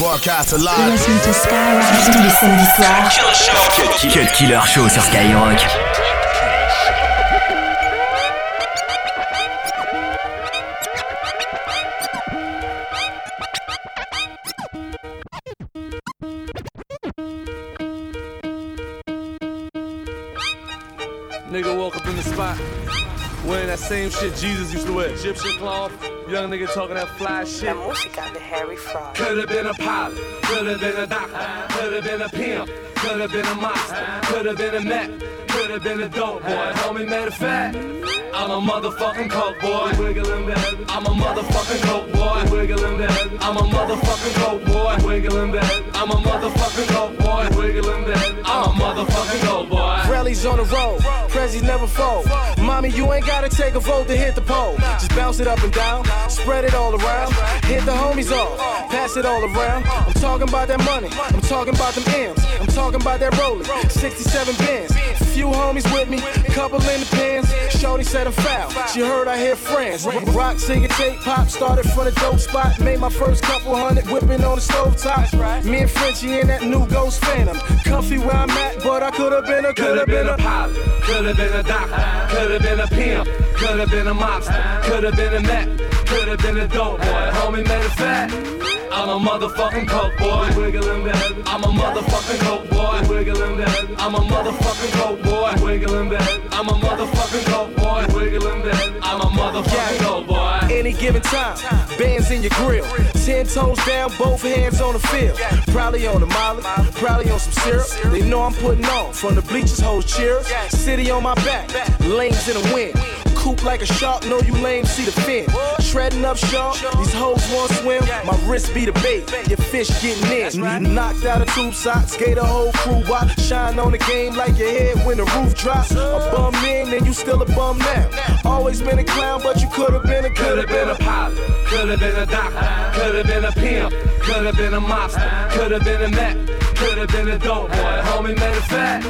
Broadcast. Listen to Skyrock tous les samedis soirs. Cut Killer Show sur Skyrock. Same shit Jesus used to wear. Egyptian cloth, young nigga talking that fly shit. La música de Harry Fraud. Could've been a pilot, could've been a doctor, could've been a pimp, could've been a monster, could've been a mech, could've been a dope boy. Homie, matter of fact, I'm a motherfucking coke boy. I'm a motherfucking coke boy. I'm a motherfucking coke boy. I'm a motherfucking coke boy. I'm a motherfucking coke boy. Rallies on the road, Prezzies never fold. Mommy, you ain't gotta take a vote to hit the pole. Just bounce it up and down, spread it all around. Hit the homies off, pass it all around. I'm talking about that money, I'm talking about them M's. Talking about that rolling, 67 bins. Few homies with me, couple in the pins. Shorty said I'm foul, she heard I hear friends. Rock, singing, tape, pop, started from the dope spot. Made my first couple hundred whipping on the stove top. Me and Frenchie in that new Ghost Phantom. Comfy where I'm at, but I could've been a, Could've been a pilot, could've been a doctor, could've been a pimp, could've been a mobster, could've been a mech, could've been a dope boy. Homie, matter of fact, I'm a motherfucking coke boy. Wiggling baby. I'm a motherfucking coke boy. Wiggling baby. I'm a motherfucking coke boy. Wiggling baby. I'm a motherfucking coke boy. Wiggling baby. I'm a motherfucking coke boy. any given time. Bands in your grill. Ten toes down, both hands on the field. Probably on the molly, probably on some syrup. They know I'm putting on. From the bleachers, hold cheers. City on my back, lanes in the wind. Coop like a shark, know you lame, see the fin. Shredding up shark, these hoes want swim. My wrist be the bait, your fish getting in. Knocked out a tube sock, skate the whole crew watch. Shine on the game like your head when the roof drops. A bum in, and you still a bum now. Always been a clown, but you could've been a Could've been a pilot, could've been a doctor, could've been a pimp, could've been a mobster, could've been a mech, could've been a dope boy. Homie, matter of fact,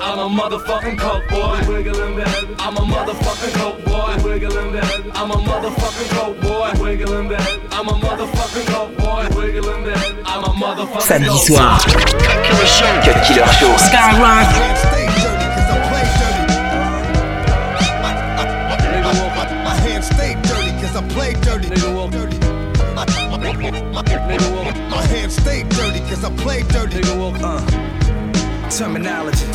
I'm a motherfucking coke boy. Wiggling baby. I'm a motherfucking coke boy. Wiggling baby. I'm a motherfucking coke boy. Wiggling baby. I'm a motherfucking coke boy. Wiggling baby. I'm a motherfucking Samedi coke soir. boy. Cut Killer Show. Skyrock. Can't stay dirty 'cause I play dirty. Nigga woke up. My hands stay dirty 'cause I play dirty. Nigga woke up. Uh. dirty. Nigga woke up. My hands stay dirty 'cause I play dirty. Nigga woke up. Terminology.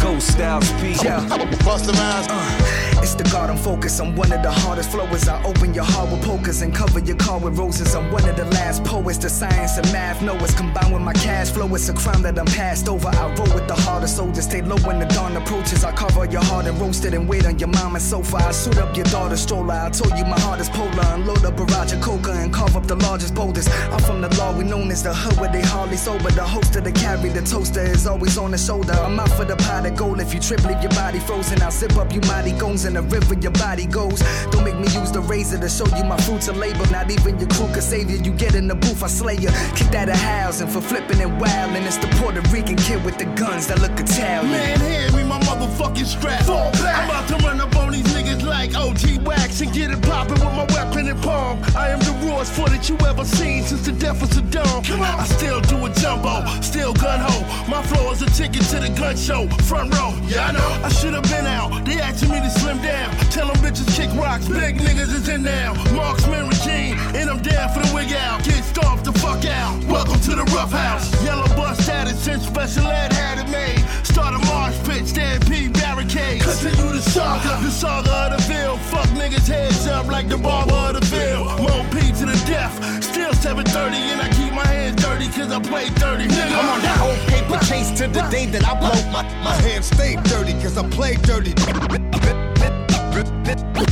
Ghost styles P. Yeah. Bust around. It's the God I'm focused. I'm one of the hardest flowers. I open your heart with pokers and cover your car with roses. I'm one of the last poets. The science and math know it's combined with my cash flow. It's a crime that I'm passed over. I roll with the hardest soldiers. Stay low when the dawn approaches. I cover your heart and roast it and wait on your mama's sofa. I suit up your daughter's stroller. I told you my heart is polar. Unload a barrage of coca and carve up the largest boulders. I'm from the law we known as the hood where they hardly sober. The host of the carry, the toaster is always on the shoulder. I'm out for the pot of gold. If you trip, leave your body frozen. I'll zip up you mighty goons in the river your body goes. Don't make me use the razor to show you my fruits of labor. Not even your crew could save you. You get in the booth, I slay you. Kick that a housing for flipping and wildin'. It's the Puerto Rican kid with the guns that look Italian. Man, hand me my motherfucking strap. Fall back. I'm about to run up on these niggas like OG Wax and get it poppin' with my weapon in palm. I am the rawest footage you ever seen since the death of. Come. I still do a jumbo, still gun ho. My flow is a ticket to the gun show. Front row, yeah, I know. I should have been out. They asking me to slim down. Tell them bitches kick rocks. Big niggas is in now. Marksman regime, and I'm down for the wig out. Get starved the fuck out. Welcome to the rough house. Yellow bus had it since special ed had it made. Start a marsh pit, stampede barricades. Continue the saga, the saga of the Ville. Fuck niggas heads up like the barber of the Ville. Mo P to the death. Still 730 and I keep my hands dirty cause I play dirty. Nigga. I'm on that old paper chase to the day that I blow. My, my hands stay dirty 'cause I play dirty.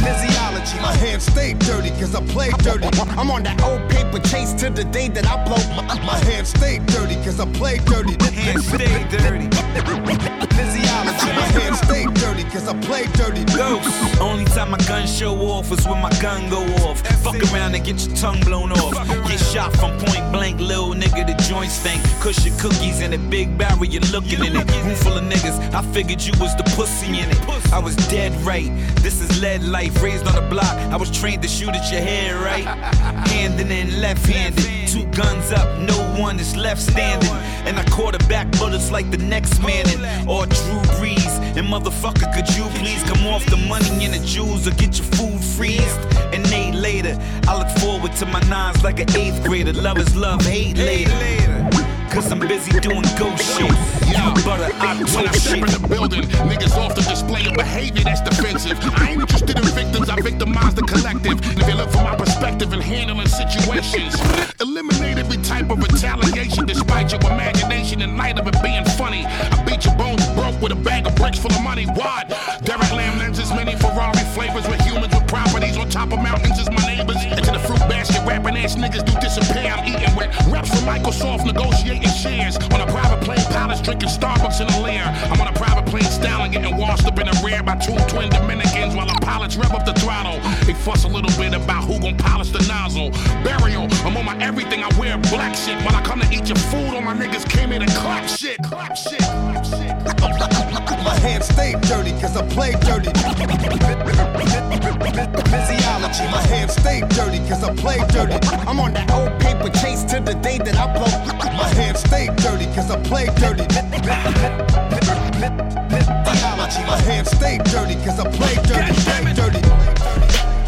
Physiology. My hands stay dirty 'cause I play dirty. I'm on that old paper chase to the day that I blow. My, hands stay dirty 'cause I play dirty. My Hands stay dirty. Physiology. My hands stay dirty 'cause I play dirty. Ghost. Only time my gun show off is when my gun go off. Fuck around and get your tongue blown off. Get shot from point blank, little nigga, the joint stank. Cushion cookies in a big barrel, you looking in it. Room full of niggas, I figured you was the pussy in it. I was dead right. This is lead life, raised on the block. I was trained to shoot at your head, right? Handing in left handed. Two guns up, no one is left standing. And I quarterback bullets like the next man. And or Drew Brees. And motherfucker, could you please come off the money and the jewels or get your food freezed? And eight later, I look forward to my nines like an eighth grader. Love is love, hate later. Cause I'm busy doing ghost shit. You butter, I When I step in the building, niggas off the display of behavior that's defensive. I ain't interested in I victimize the collective. If they look for my perspective in handling situations, eliminate every type of retaliation despite your imagination in light of it being funny. I beat your bones broke with a bag of bricks full of money. What? Derek Lamb lenses, many Ferrari flavors with humans with properties on top of mountains is my neighbors. Into the fruit basket, rapping ass niggas do disappear. I'm eating with reps from Microsoft, negotiating shares on a private plane, pilots drinking Starbucks in a lair. I'm on a private plane, styling, getting washed up in the rear by two twin While rev up the throttle. They fuss a little bit about who gon' polish the nozzle. Burial, I'm on my everything, I wear black shit. When I come to eat your food, all my niggas came in and clap shit, clap shit, clap shit. My hands stay dirty cause I play dirty. Physiology. My hands stay dirty cause I play dirty. I'm on that old paper chase to the day that I blow. My hands stay dirty cause I play dirty. Physiology. My hands stay dirty cause I play dirty. Play dirty.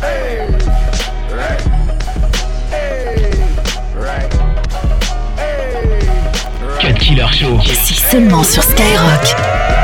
Hey, right. Hey, right. Hey, right. Cut Killer Show. C'est seulement sur Skyrock.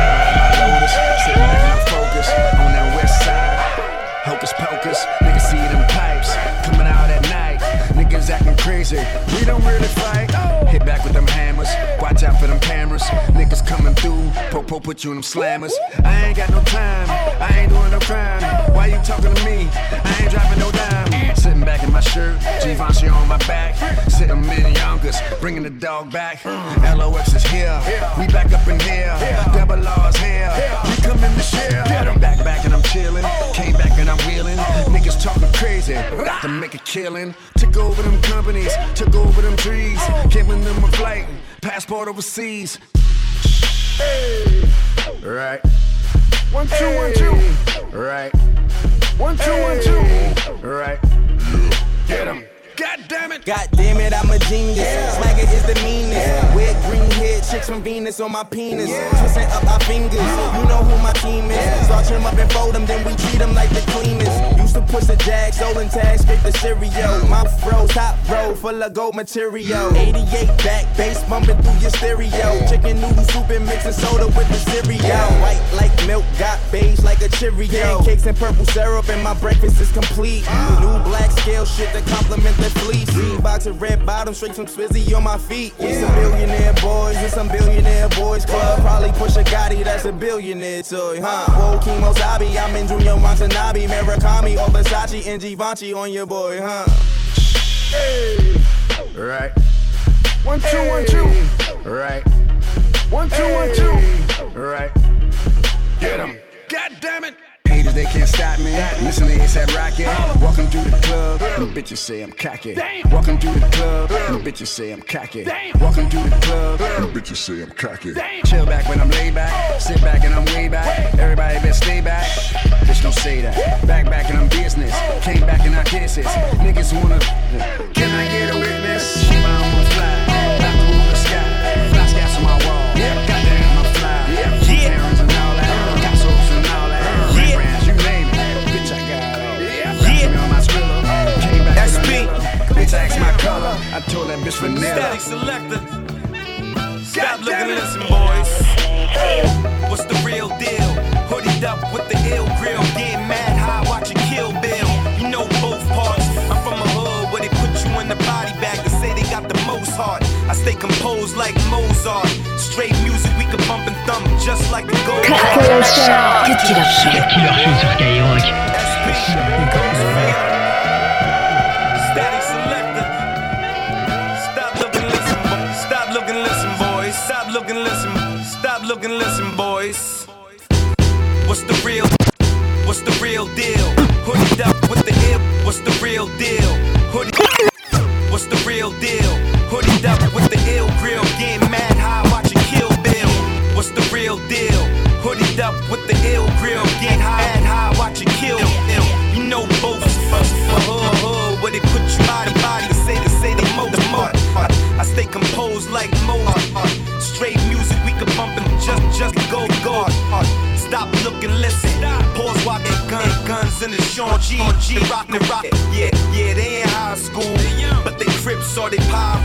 Out for them cameras. Niggas coming through, po-po put you in them slammers. I ain't got no time, I ain't doing no crime. Why you talking to me? I ain't driving no dime. Sitting back in my shirt, Givenchy on my back. Sitting in Yonkers, bringing the dog back. LOX is here, we back up in here. Double R's here, we come in the share. I'm back, back and I'm chilling. Came back and I'm wheeling. Niggas talking crazy, to make a killing. Took over them companies, took over them trees. Giving them a flight, passport overseas. Hey, right. One, two, one, two. Right. One, two, one, two. Right. Get him. God damn it. God damn it, I'm a genius. Swagger is the meanest. Wet green head chicks from Venus on my penis. Twisting up our fingers. You know who my team is. Start them up and fold them, then we treat them like the cleanest. Used to push the jag, stolen tags, scrape the cereal. My froze, top row, full of gold material. 88 back, bass bumping through your stereo. Chicken noodle soup and mixing soda with the cereal. White like milk, got beige like a Cheerio. Pancakes and purple syrup, and my breakfast is complete. New black scale shit to complement the fleece. Box of red bottoms, straight from Swizzy on my feet. It's some billionaire boys, it's some billionaire boys club. Probably push a Gotti, that's a billionaire toy, huh? Whoa, Sabi, I'm in Junya Watanabe, Murakami, or Versace and Givenchy on your boy, huh? Hey, right. One, two, one, two. Right. One, two, one, two. Right. Get him. God damn it. They can't stop me. Listen to ASAP Rocky. Walking through the club, and bitches say I'm cocky. Walking through the club, and bitches say I'm cocky. Walking through the club, and bitches say I'm cocky. Chill back when I'm laid back. Sit back and I'm way back. Everybody better stay back. Bitch, don't say that. Back, back and I'm business. Came back and I kisses. Niggas wanna. Can I get a witness? Bitch, asked my color. I told that bitch vanilla. Statik Selektah. Stop looking and listen, boys. What's the real deal? Hoodied up with the ill grill. Getting mad high, watching Kill Bill. You know both parts. I'm from a hood where they put you in the body bag and say they got the most heart. I stay composed like Mozart. Straight music we can bump and thump just like a gold. Cut Killer Show. Cut Killer Show. Cut Killer Show sur Skyrock. What's the real? What's the real deal? And. Yeah, yeah, they in high school, but they crips or they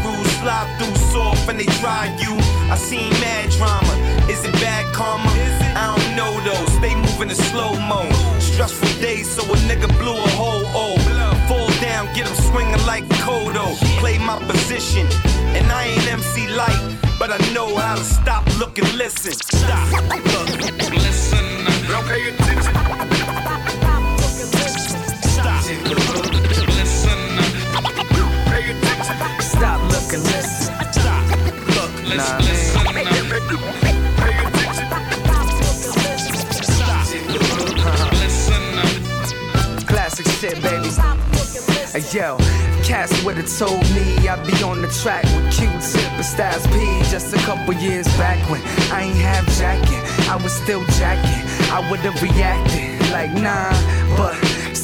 rules slide through soft and they try you. I seen mad drama. Is it bad karma? I don't know though. Stay moving in slow mo. Stressful days, so a nigga blew a hole. Oh, fall down, get him swinging like Kodo. Play my position, and I ain't MC Lyte, but I know how to stop, look, and listen. Stop, look, Yo, Cass would've told me I'd be on the track with Q-Tip and Styles P just a couple years back when I ain't have jacket. I was still jacking. I would've reacted like nah, but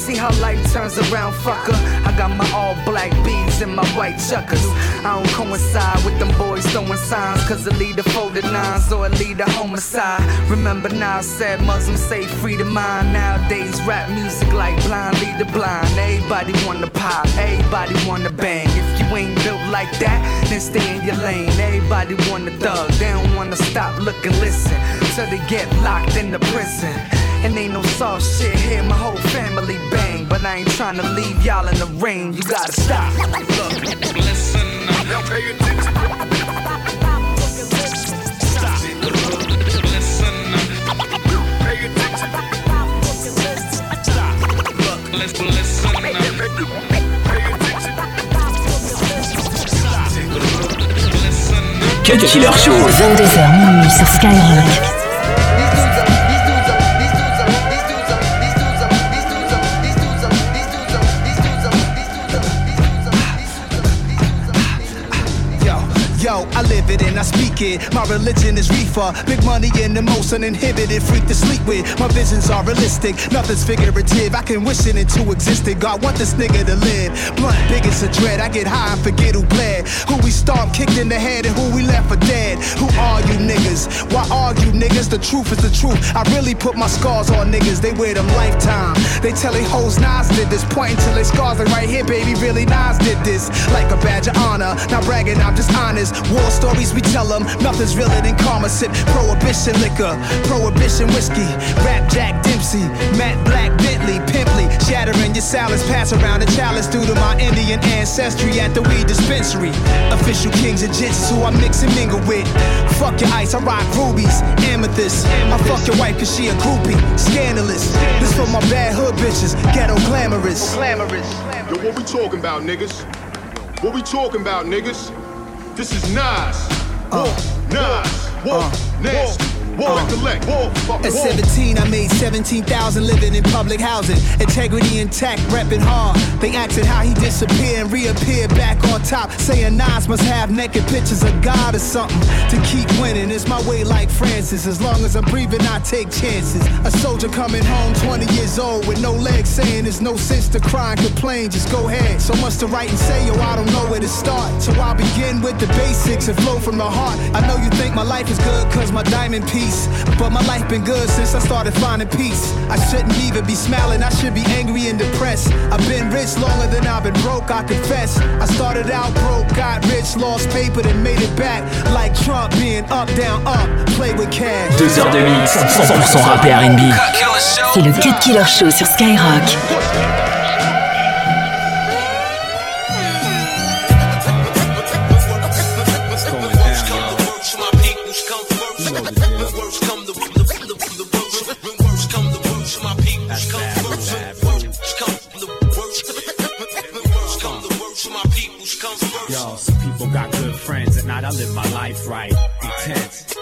see how life turns around, fucker. I got my all black beads and my white chuckers. I don't coincide with them boys throwing signs, cause it lead to folded nines or it lead to homicide. Remember now, I said Muslims say freedom mind. Nowadays, rap music like blind lead the blind. Everybody wanna pop, everybody wanna bang. If you ain't built like that, then stay in your lane. Everybody wanna thug, they don't wanna stop, look and listen till they get locked in the prison. And ain't no soft shit here, my whole family bang. But I ain't trying to leave y'all in the rain, you gotta stop. Look, listen, now pay attention. Stop, listen, pay attention. Stop, look, listen, listen, pay attention. Cut Killer Show. 22h minuit sur Skyrock. And I speak My religion is reefer. Big money and the most uninhibited freak to sleep with. My visions are realistic, nothing's figurative. I can wish it into existence. God want this nigga to live. Blunt, biggest of dread. I get high and forget who bled. Who we stomped, kicked in the head, and who we left for dead. Who are you niggas? Why argue niggas? The truth is the truth. I really put my scars on niggas. They wear them lifetime. They tell they hoes Nas did this. Pointing to their scars like right here, baby. Really Nas did this. Like a badge of honor. Not bragging, I'm just honest. War stories we tell them, nothing's realer than karma. Sip prohibition liquor, prohibition whiskey. Rap Jack Dempsey, Matt Black Bentley, Pimply. Shattering your salads, pass around the chalice due to my Indian ancestry at the weed dispensary. Official kings of jits who I mix and mingle with. Fuck your ice, I rock rubies, amethyst. I fuck your wife cause she a groupie, scandalous. This for my bad hood bitches, ghetto glamorous. Glamorous. Yo, what we talking about, niggas? What we talking about, niggas? This is Nas. Walk, Nas. Walk, nasty. Walk, recollect. Uh, Walk, At 17, I made 17,000 living in public housing. Integrity intact, repping hard. They asking how he disappeared and reappeared back on top. Saying Nas must have naked pictures of God or something to keep winning. It's my way like Francis. As long as I'm breathing, I take chances. A soldier coming home 20 years old with no legs saying there's no sense to cry and complain. Just go ahead. So much to write and say, yo, I don't know where to start. So I'll begin with the basics and flow from the heart. I know you think my life is good cause my diamond piece. But my life been good since I started finding peace. I shouldn't even be smiling, I should be angry and depressed. I've been rich longer than I've been broke, I confess. I started out broke, got rich, lost paper, then made it back. Like Trump being up, down, up, play with cash. Deux heures de mix, 100% rap et R&B. C'est le Cut Killer Show sur Skyrock. Yo, some people got good friends, at night I live my life right. Intense.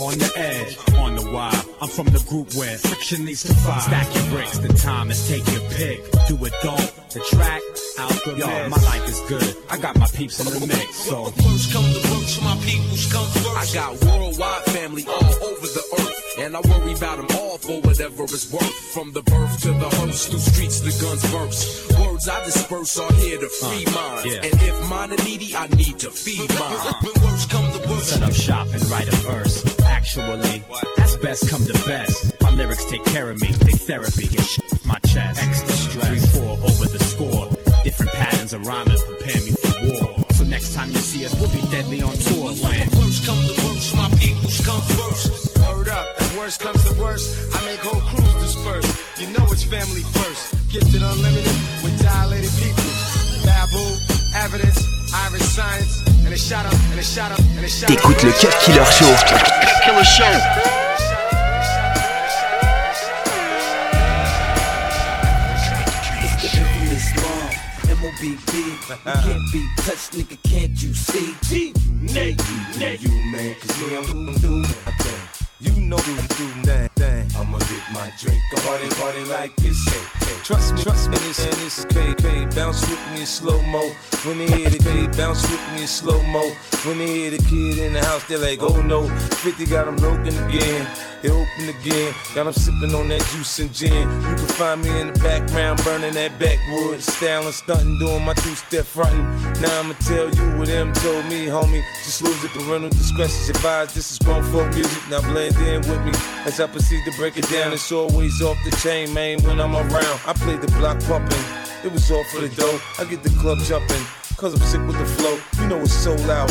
On the edge, on the wire. I'm from the group where friction leads to fire. Stack your bricks, the time is take your pick. Do it, don't. The track, out Yo, my life is good. I got my peeps in the mix, so. First come the worst, my peoples come first. I got worldwide family all over the earth. And I worry about them all for whatever it's worth. From the birth to the hearse, through streets the guns burst. Words I disperse are here to free uh, minds. yeah. And if mine are needy, I need to feed mine. Uh-huh. When worst come the worst, Set up shop and write a verse. Actually, that's best come to best. My lyrics take care of me, they therapy. Get shit my chest. Extra stress. 3 4 over the score. Different patterns of rhyming prepare me for war. So next time you see us, we'll be deadly on tour. When Worst comes to worst, my peoples come first. Word up, if worst comes the worst, I make whole crews disperse. You know it's family first. Gifted unlimited with dilated people. Babu, evidence, Iriscience, and a shot up, and a shot up, and a shot up. T'écoutes le Cut Killer Show. Cut Killer Show. M.O.B.B. You can't be touched, nigga, can't you see? G, Nate, Nate, you man, cause me, I'm doing, doing my thing. You know do do that thing. I'ma get my drink, go party, party like it's hey, eh, eh. Trust me, trust me, this and this is K K. Bounce with me in slow mo. When they hear the K, bounce with me in slow mo. When they hear the kid in the house, they're like, oh no. 50 got them broken again. They open again. Got them sipping on that juice and gin. You can find me in the background, burning that backwood. Styling, stunting, doing my two step fronting. Now I'ma tell you what them told me, homie. Just lose it, parental discretion's advised. This is grown folk music. Now blend in with me as I proceed to break it down. It's always off the chain, man, when I'm around. I play the block pumping. It was all for the dough. I get the club jumping, cause I'm sick with the flow. You know it's so loud.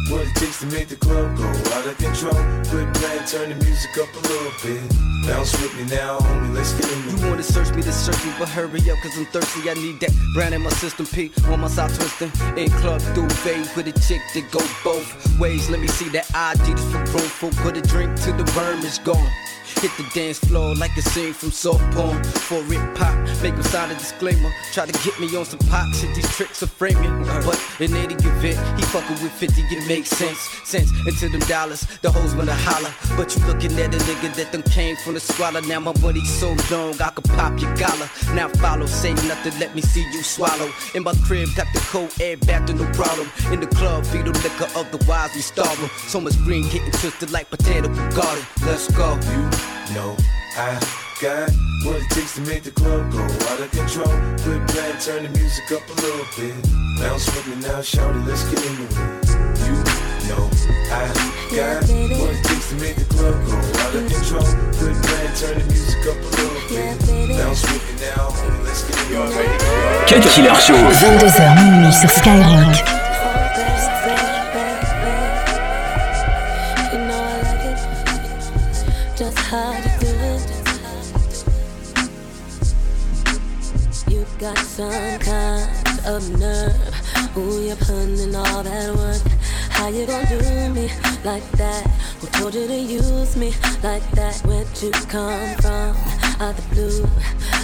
what it takes to make the club go out of control. Quit playing, turn the music up a little bit. Bounce with me now, homie, let's get it. You wanna search me to search me, but hurry up, cause I'm thirsty. I need that brand in my system, P. On my side twisting. In club through duvet with a chick that go both ways. Let me see that ID just for for put a drink till the worm is gone. Hit the dance floor like a scene from soft porn. For it pop, make him sign a disclaimer. Try to get me on some pop shit, these tricks are framing. But in any event, he fucking with 50, it makes sense. Sense into them dollars, the hoes wanna holler. But you looking at a nigga that them came from the squalor. Now my money so long, I could pop your collar. Now follow, say nothing, let me see you swallow. In my crib, got the cold air back to no problem. In the club, feed the liquor, otherwise we starve. So much green getting twisted like potato garden. Let's go. You know I got what it takes to make the club go out of control. Quit playing, turn the music up a little bit. Bounce with me now, shout it, let's get into it. You know I got what it takes to make the club go out of control. Quit playing, turn the music up a little bit. Bounce with me now, homie, let's get into it. Cut Killer Show. 22h minuit sur Skyrock. Like that? Who told you to use me like that? Where'd you come from? Out the blue.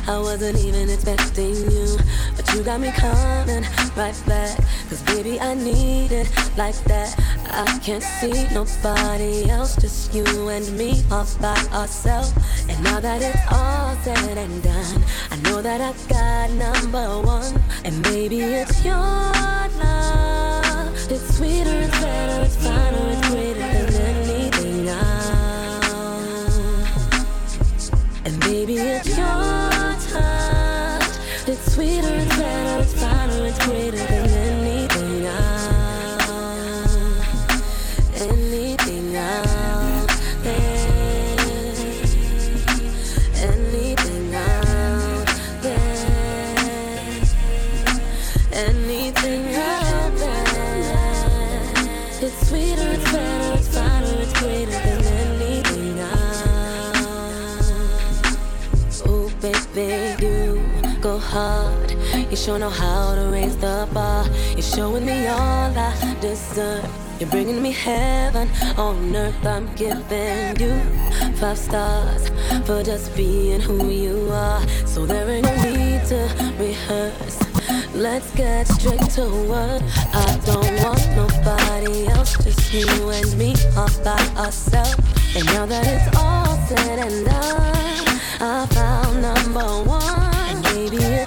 I wasn't even expecting you. But you got me coming right back. Cause baby, I need it like that. I can't see nobody else, just you and me all by ourselves. And now that it's all said and done, I know that I got number one. And baby, it's your love. It's sweeter, it's better, it's finer, it's greater know how to raise the bar. You're showing me all I deserve. You're bringing me heaven on earth. I'm giving you five stars for just being who you are. So there ain't no need to rehearse. Let's get straight to work. I don't want nobody else, just you and me all by ourselves. And now that it's all said and done, I found number one. And maybe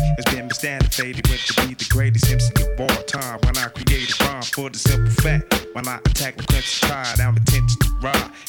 I. It's been misunderstood went to be the greatest MC of all time. When I create a rhyme for the simple fact. When I attack the crimson tide, I'm intention to.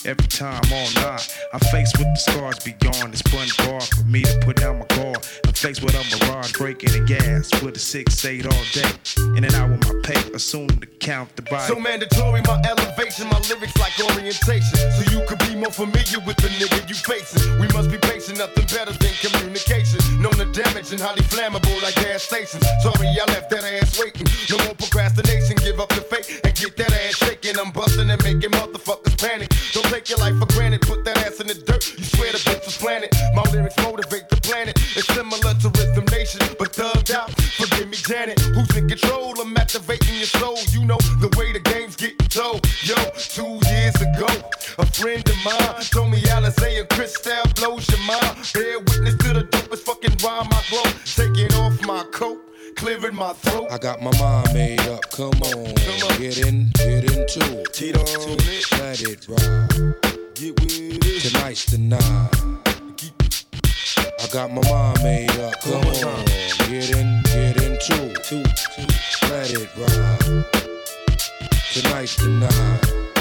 Every time all night, I'm faced with the scars beyond. It's fun bar for me to put down my guard. I'm faced with a mirage breaking the gas with a six eight all day. In and out with my pay, assume to count the body. So mandatory, my elevation, my lyrics like orientation. So you could be more familiar with the nigga you facing. We must be patient, nothing better than communication. Known the damage and highly flammable like gas stations. Sorry, I left that ass waiting. No more procrastination, give up the fake and get that ass shaking. I'm busting and making motherfuckers panic. Don't take your life for granted, put that ass in the dirt. You swear the bitch was planted. My lyrics motivate the planet. It's similar to Rhythm Nation, but thugged out. Forgive me, Janet. Who's in control? I'm activating your soul. You know the way the game's getting told. Yo, two years ago, a friend of mine told me Alizé and Cristal blows your mind. Bear witness to the dopest fucking rhyme I blow. Taking off my coat clearing my throat. I got my mind made up. Come on, Come on. get in, get into it. Tito, let it ride. Get with it. Tonight's the night. I got my mind made up. Come on, get in, get into it. Let it ride. Tonight's the night.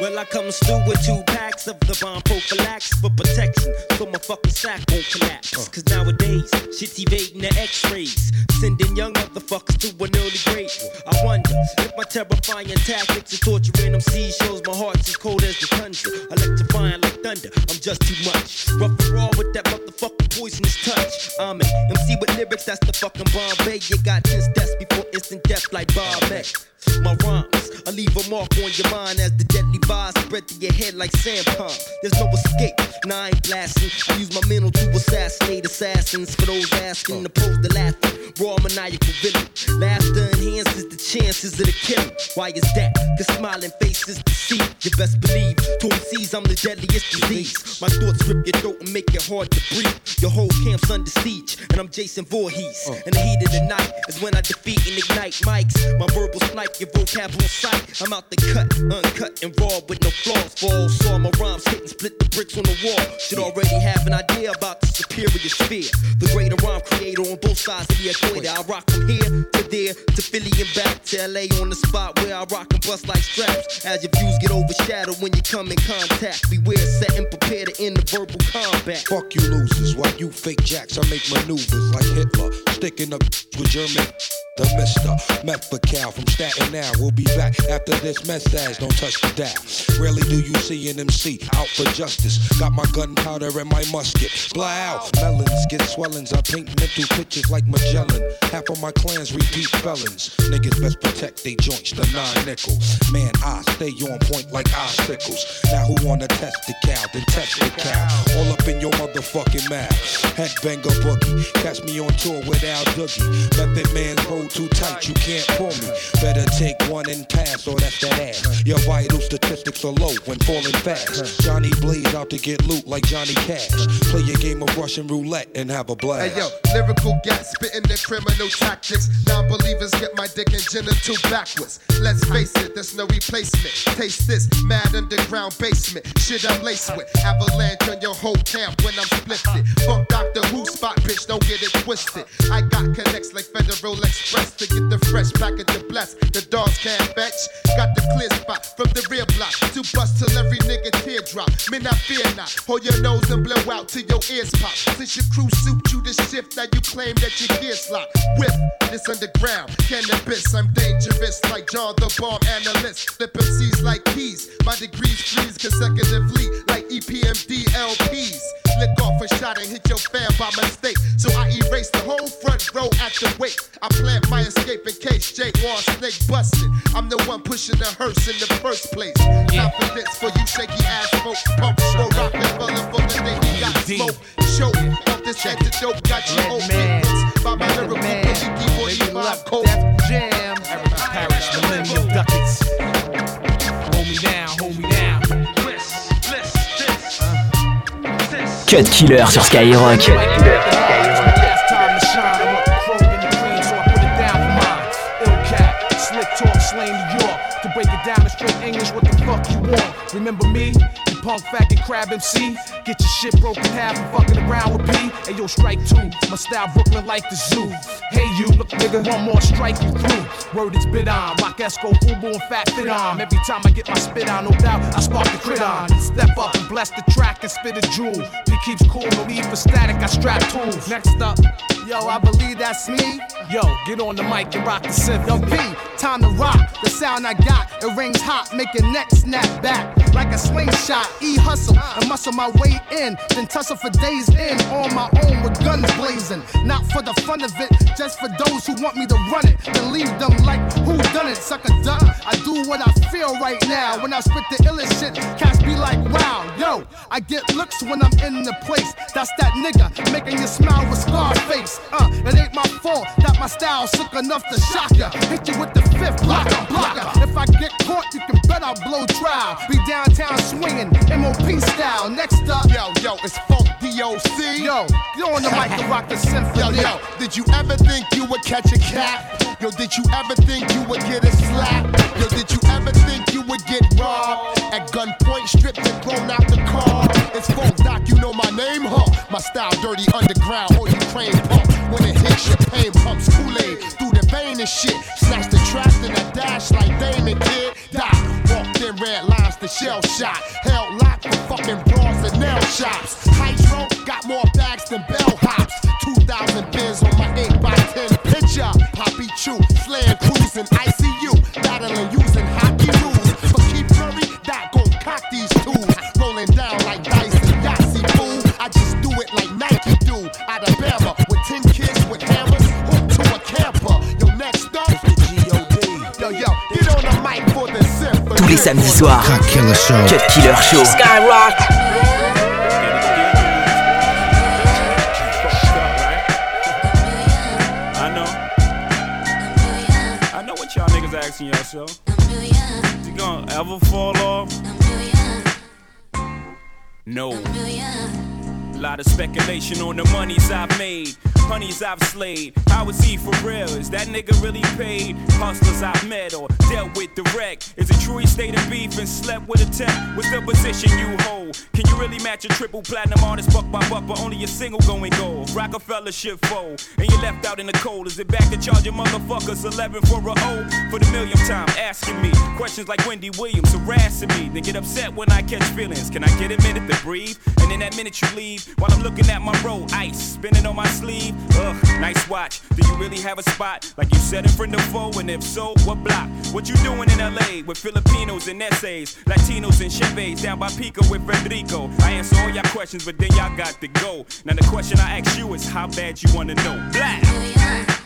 Well, I come through with two packs of the bomb prophylaxis for protection, so my fucking sack won't collapse. Cause nowadays, shit's evading the x-rays, sending young motherfuckers to an early grave. I wonder if my terrifying tactics of torturing them sea shows my heart's as cold as the tundra. Electrifying like thunder, I'm just too much. Rough and raw with that motherfucking poisonous touch. I'm an MC with lyrics, that's the fucking Bombay. You got 10 steps before instant death like Bob X. My rhymes, I leave a mark on your mind as the deadly vibes spread to your head like sand palm. There's no escape, nah, I ain't blasting. I use my mental to assassinate assassins. For those asking, to laughing, raw maniacal villain. Laughter enhances the chances of the killing. Why is that? Cause smiling faces deceive. You best believe, to MCs, I'm the deadliest disease. My thoughts rip your throat and make it hard to breathe. Your whole camp's under siege, and I'm Jason Voorhees. Uh. In the heat of the night is when I defeat and ignite mics. My verbal snipe your vocab on sight. I'm out the cut, uncut and raw with no flaws. Fall saw my rhymes hit and split the bricks on the wall. Should already have an idea about the superior sphere. The greater rhyme creator on both sides of the equator. I rock from here to there to Philly and back to LA on the spot where I rock and bust like straps. As your views get overshadowed when you come in contact. Beware, set and prepare to end the verbal combat. Fuck you losers, while you fake jacks, I make maneuvers like Hitler, sticking up with German. The Mister Methacal from Staten Now. We'll be back after this message. Don't touch the dial. Rarely do you see an MC out for justice. Got my gunpowder and my musket. Blow. Melons get swellings. I paint mental pictures like Magellan. Half of my clans repeat felons. Niggas best protect they joints, the nine nickel. Man, I stay on point like icicles. Now who wanna test the cow? Then test the cow. All up in your motherfucking mouth. Headbanger boogie. Catch me on tour with Al Doogie. Method man's road too tight, you can't pull me. Better take one and pass, or that's that ass. Your vital statistics are low when falling fast. Johnny Blaze out to get loot like Johnny Cash. Play a game of Russian roulette and have a blast. Hey yo, lyrical gas spitting the criminal tactics. Non-believers get my dick and genital backwards. Let's face it, there's no replacement. Taste this mad underground basement. Shit I'm laced with. Avalanche on your whole camp when I'm splifted. Fuck Doctor Who spot, bitch, don't get it twisted. I got connects like Federal Express to get the fresh package of bless. The dogs can't fetch. Got the clear spot from the rear block to bust till every nigga teardrop. Men, I fear not. Hold your nose and blow out till your ears pop. Since your crew suit you the shift that you claim that your gears lock. Whip this underground cannabis. I'm dangerous like John the Bomb analyst. Flip MCs like keys. My degrees freeze consecutively like EPMD LPs. Lick off a shot and hit your fan by mistake. So I erase the whole front row at the wake. I my escape in case Jay Wall snake busted. I'm the one pushing the hearse in the first place. Yeah. Confidence for you shaky ass folks. pump. For rockin' for the got smoke. Show off this head to dope got you old fitness. By my miracle, boogie keyboard, you pop cold. Jam. Erica Parrish, Ducats. Hold me down, hold me down. Cut Killer sur Skyrock. Punk faggot crab MC. Get your shit broken half and fucking around with P. Hey yo, strike two. My style Brooklyn like the zoo. Hey you, look nigga, one more strike you through. Word is bit on. Rock Esco, Fubu, and Fat Fit on. Every time I get my spit on, no doubt, I spark the crit on. Step up and bless the track and spit a jewel. P keeps cool, no need for static, I strap tools. Next up, yo, I believe that's me. Yo, get on the mic and rock the synth. Yo, P, time to rock. The sound I got, it rings hot, make your neck snap back like a slingshot. E hustle and muscle my way in, then tussle for days in on my own with guns blazing. Not for the fun of it, just for those who want me to run it. Then leave them like who done it, sucker duck. I do what I feel right now. When I spit the illest shit, cats be like, wow, yo. I get looks when I'm in the place. That's that nigga making you smile with scar face. Uh, it ain't my fault that my style's sick enough to shock ya. Hit you with the fifth blocker, blocker. If I get caught, you can bet I'll blow trial. Be downtown swinging, MOP style. Next up, yo, yo, it's Funk DOC. Yo, you on the mic to rock the symphony. Yo, yo, did you ever think you would catch a cat? Yo, did you ever think you would get a slap? Yo, did you ever think you would get robbed? At gunpoint, stripped and thrown out the car. It's Funk Doc, you know my name, huh? My style dirty underground, or Ukraine pump. When it hits your pain pumps Kool-Aid through the vein and shit. Snatch the trap in a dash like Damon kid. Doc walked in red the shell shot. Hell locked for fucking bras and nail shops. Hydro got more bags than bell hops. 2,000 bins on my 8x10 picture. Poppy Chew, slaying cruising, ICU, les samedis soirs. Cut Killer Show. Cut Killer Show. Skyrock. I know. I know what y'all niggas asking yourself. You gonna ever fall off? No. A Lot of speculation on the monies I've made, honeys I've slayed. How is he for real? Is that nigga really paid? Hustlers I've met or dealt with direct. Is it true he stayed in beef and slept with a tech? What's the position you hold? Can you really match a triple platinum artist buck by buck, but only a single going gold? Rockefeller shit fold, and you left out in the cold. Is it back to charging motherfuckers 11 for a O? For the millionth time, asking me questions like Wendy Williams harassing me. Then get upset when I catch feelings. Can I get a minute to breathe? And in that minute you leave, while I'm looking at my roll, ice spinning on my sleeve. Ugh, nice watch. Do you really have a spot? Like you said in front of foe, and if so, what block? What you doing in LA with Filipinos and essays, Latinos and Chevys down by Pico with Federico? I answer all y'all questions, but then y'all got to go. Now the question I ask you is how bad you wanna know. Black.